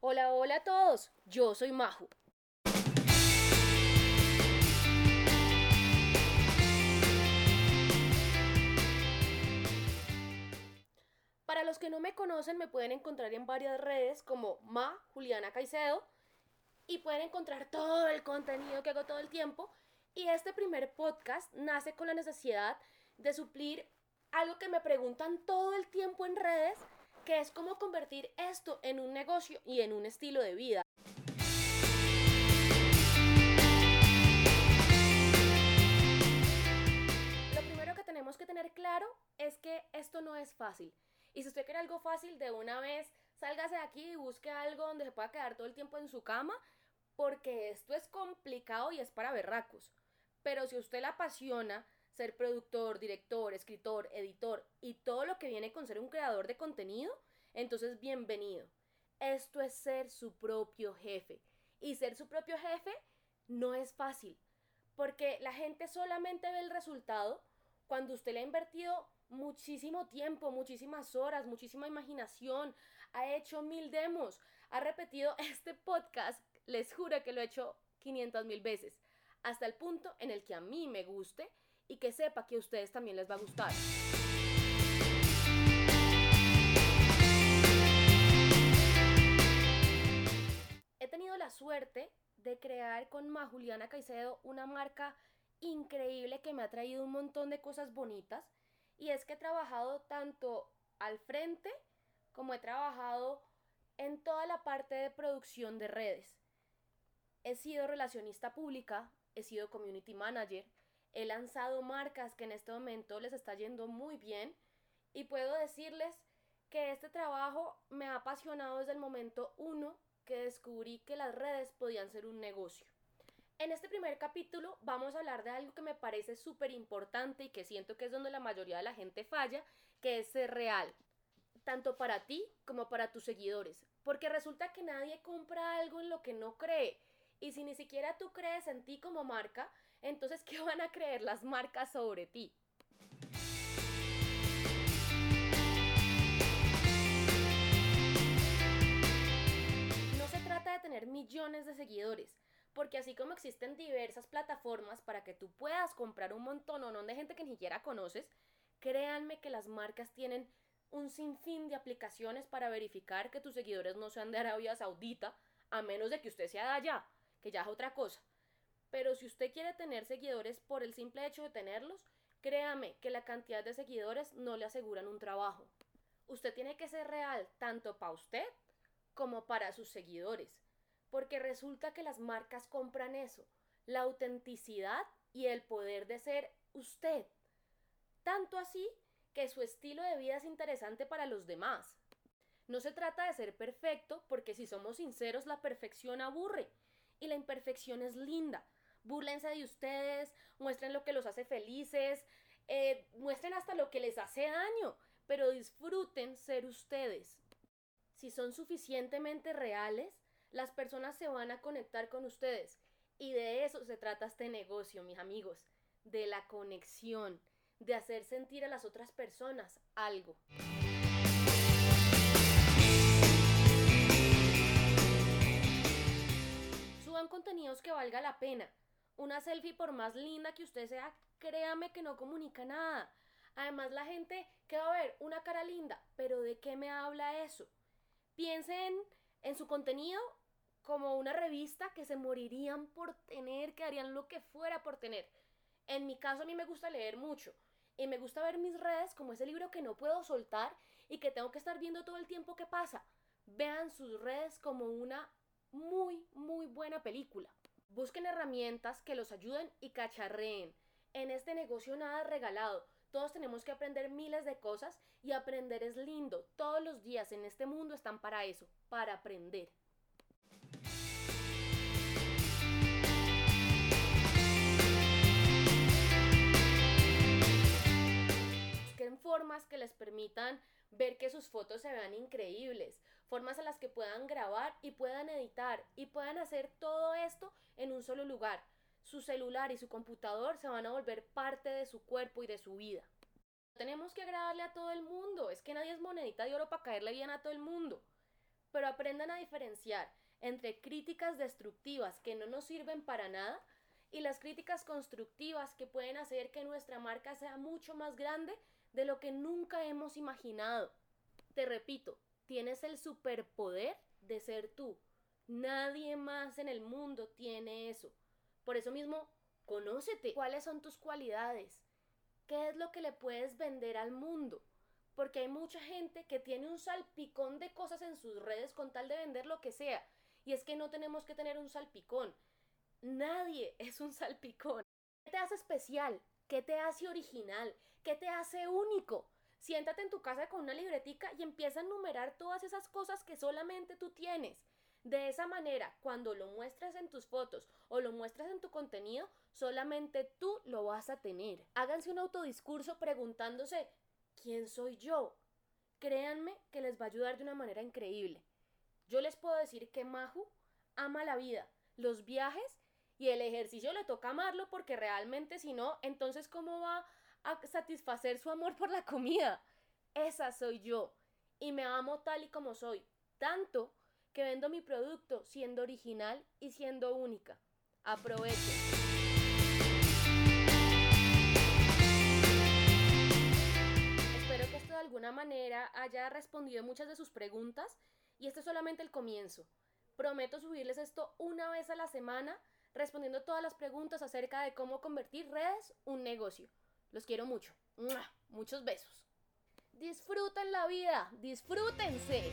Hola, hola a todos, yo soy Maju. Para los que no me conocen, me pueden encontrar en varias redes como Ma Juliana Caicedo y pueden encontrar todo el contenido que hago todo el tiempo. Y este primer podcast nace con la necesidad de suplir algo que me preguntan todo el tiempo en redes, que es cómo convertir esto en un negocio y en un estilo de vida. Lo primero que tenemos que tener claro es que esto no es fácil. Y si usted quiere algo fácil, de una vez sálgase de aquí y busque algo donde se pueda quedar todo el tiempo en su cama, porque esto es complicado y es para berracos. Pero si usted le apasiona ser productor, director, escritor, editor y todo lo que viene con ser un creador de contenido, entonces bienvenido. Esto es ser su propio jefe. Y ser su propio jefe no es fácil, porque la gente solamente ve el resultado cuando usted le ha invertido muchísimo tiempo, muchísimas horas, muchísima imaginación, ha hecho mil demos, ha repetido este podcast, les juro que lo he hecho 500 mil veces, hasta el punto en el que a mí me guste y que sepa que a ustedes también les va a gustar. He tenido la suerte de crear con Ma Juliana Caicedo una marca increíble que me ha traído un montón de cosas bonitas y es que he trabajado tanto al frente como he trabajado en toda la parte de producción de redes. He sido relacionista pública, he sido community manager, he lanzado marcas que en este momento les está yendo muy bien y puedo decirles que este trabajo me ha apasionado desde el momento uno que descubrí que las redes podían ser un negocio. En este primer capítulo vamos a hablar de algo que me parece súper importante y que siento que es donde la mayoría de la gente falla, que es ser real, tanto para ti como para tus seguidores, porque resulta que nadie compra algo en lo que no cree. Y si ni siquiera tú crees en ti como marca, entonces ¿qué van a creer las marcas sobre ti? No se trata de tener millones de seguidores, porque así como existen diversas plataformas para que tú puedas comprar un montón o no de gente que ni siquiera conoces, créanme que las marcas tienen un sinfín de aplicaciones para verificar que tus seguidores no sean de Arabia Saudita, a menos de que usted sea de allá, que ya es otra cosa. Pero si usted quiere tener seguidores por el simple hecho de tenerlos, créame que la cantidad de seguidores no le aseguran un trabajo. Usted tiene que ser real tanto para usted como para sus seguidores, porque resulta que las marcas compran eso, la autenticidad y el poder de ser usted. Tanto así que su estilo de vida es interesante para los demás. No se trata de ser perfecto, porque si somos sinceros, la perfección aburre y la imperfección es linda. Búrlense de ustedes, muestren lo que los hace felices, eh, muestren hasta lo que les hace daño, pero disfruten ser ustedes. Si son suficientemente reales, las personas se van a conectar con ustedes. Y de eso se trata este negocio, mis amigos, de la conexión, de hacer sentir a las otras personas algo. Suban contenidos que valga la pena. Una selfie por más linda que usted sea, créame que no comunica nada. Además la gente que va a ver una cara linda, pero ¿de qué me habla eso? Piensen en su contenido como una revista que se morirían por tener, que harían lo que fuera por tener. En mi caso a mí me gusta leer mucho y me gusta ver mis redes como ese libro que no puedo soltar y que tengo que estar viendo todo el tiempo que pasa. Vean sus redes como una muy, muy buena película. Busquen herramientas que los ayuden y cacharreen. En este negocio nada regalado. Todos tenemos que aprender miles de cosas y aprender es lindo. Todos los días en este mundo están para eso, para aprender. Busquen formas que les permitan ver que sus fotos se vean increíbles, formas en las que puedan grabar y puedan editar y puedan hacer todo esto en un solo lugar. Su celular y su computador se van a volver parte de su cuerpo y de su vida. Tenemos que agradarle a todo el mundo, es que nadie es monedita de oro para caerle bien a todo el mundo. pero aprendan a diferenciar entre críticas destructivas que no nos sirven para nada y las críticas constructivas que pueden hacer que nuestra marca sea mucho más grande de lo que nunca hemos imaginado. Te repito, tienes el superpoder de ser tú. Nadie más en el mundo tiene eso. Por eso mismo, conócete. ¿Cuáles son tus cualidades? ¿Qué es lo que le puedes vender al mundo? Porque hay mucha gente que tiene un salpicón de cosas en sus redes con tal de vender lo que sea. Y es que no tenemos que tener un salpicón. Nadie es un salpicón. ¿Qué te hace especial? ¿Qué te hace original? ¿Qué te hace único? Siéntate en tu casa con una libretica y empieza a enumerar todas esas cosas que solamente tú tienes. De esa manera, cuando lo muestres en tus fotos o lo muestres en tu contenido, solamente tú lo vas a tener. Háganse un autodiscurso preguntándose, ¿quién soy yo? Créanme que les va a ayudar de una manera increíble. Yo les puedo decir que Maju ama la vida, los viajes y el ejercicio le toca amarlo porque realmente si no, entonces ¿cómo va satisfacer su amor por la comida? Esa soy yo y me amo tal y como soy, tanto que vendo mi producto siendo original y siendo única. Aprovechen. Espero que esto de alguna manera haya respondido muchas de sus preguntas y esto es solamente el comienzo. Prometo subirles esto una vez a la semana respondiendo todas las preguntas acerca de cómo convertir redes un negocio. Los quiero mucho. Muchos besos. Disfruten la vida, disfrútense.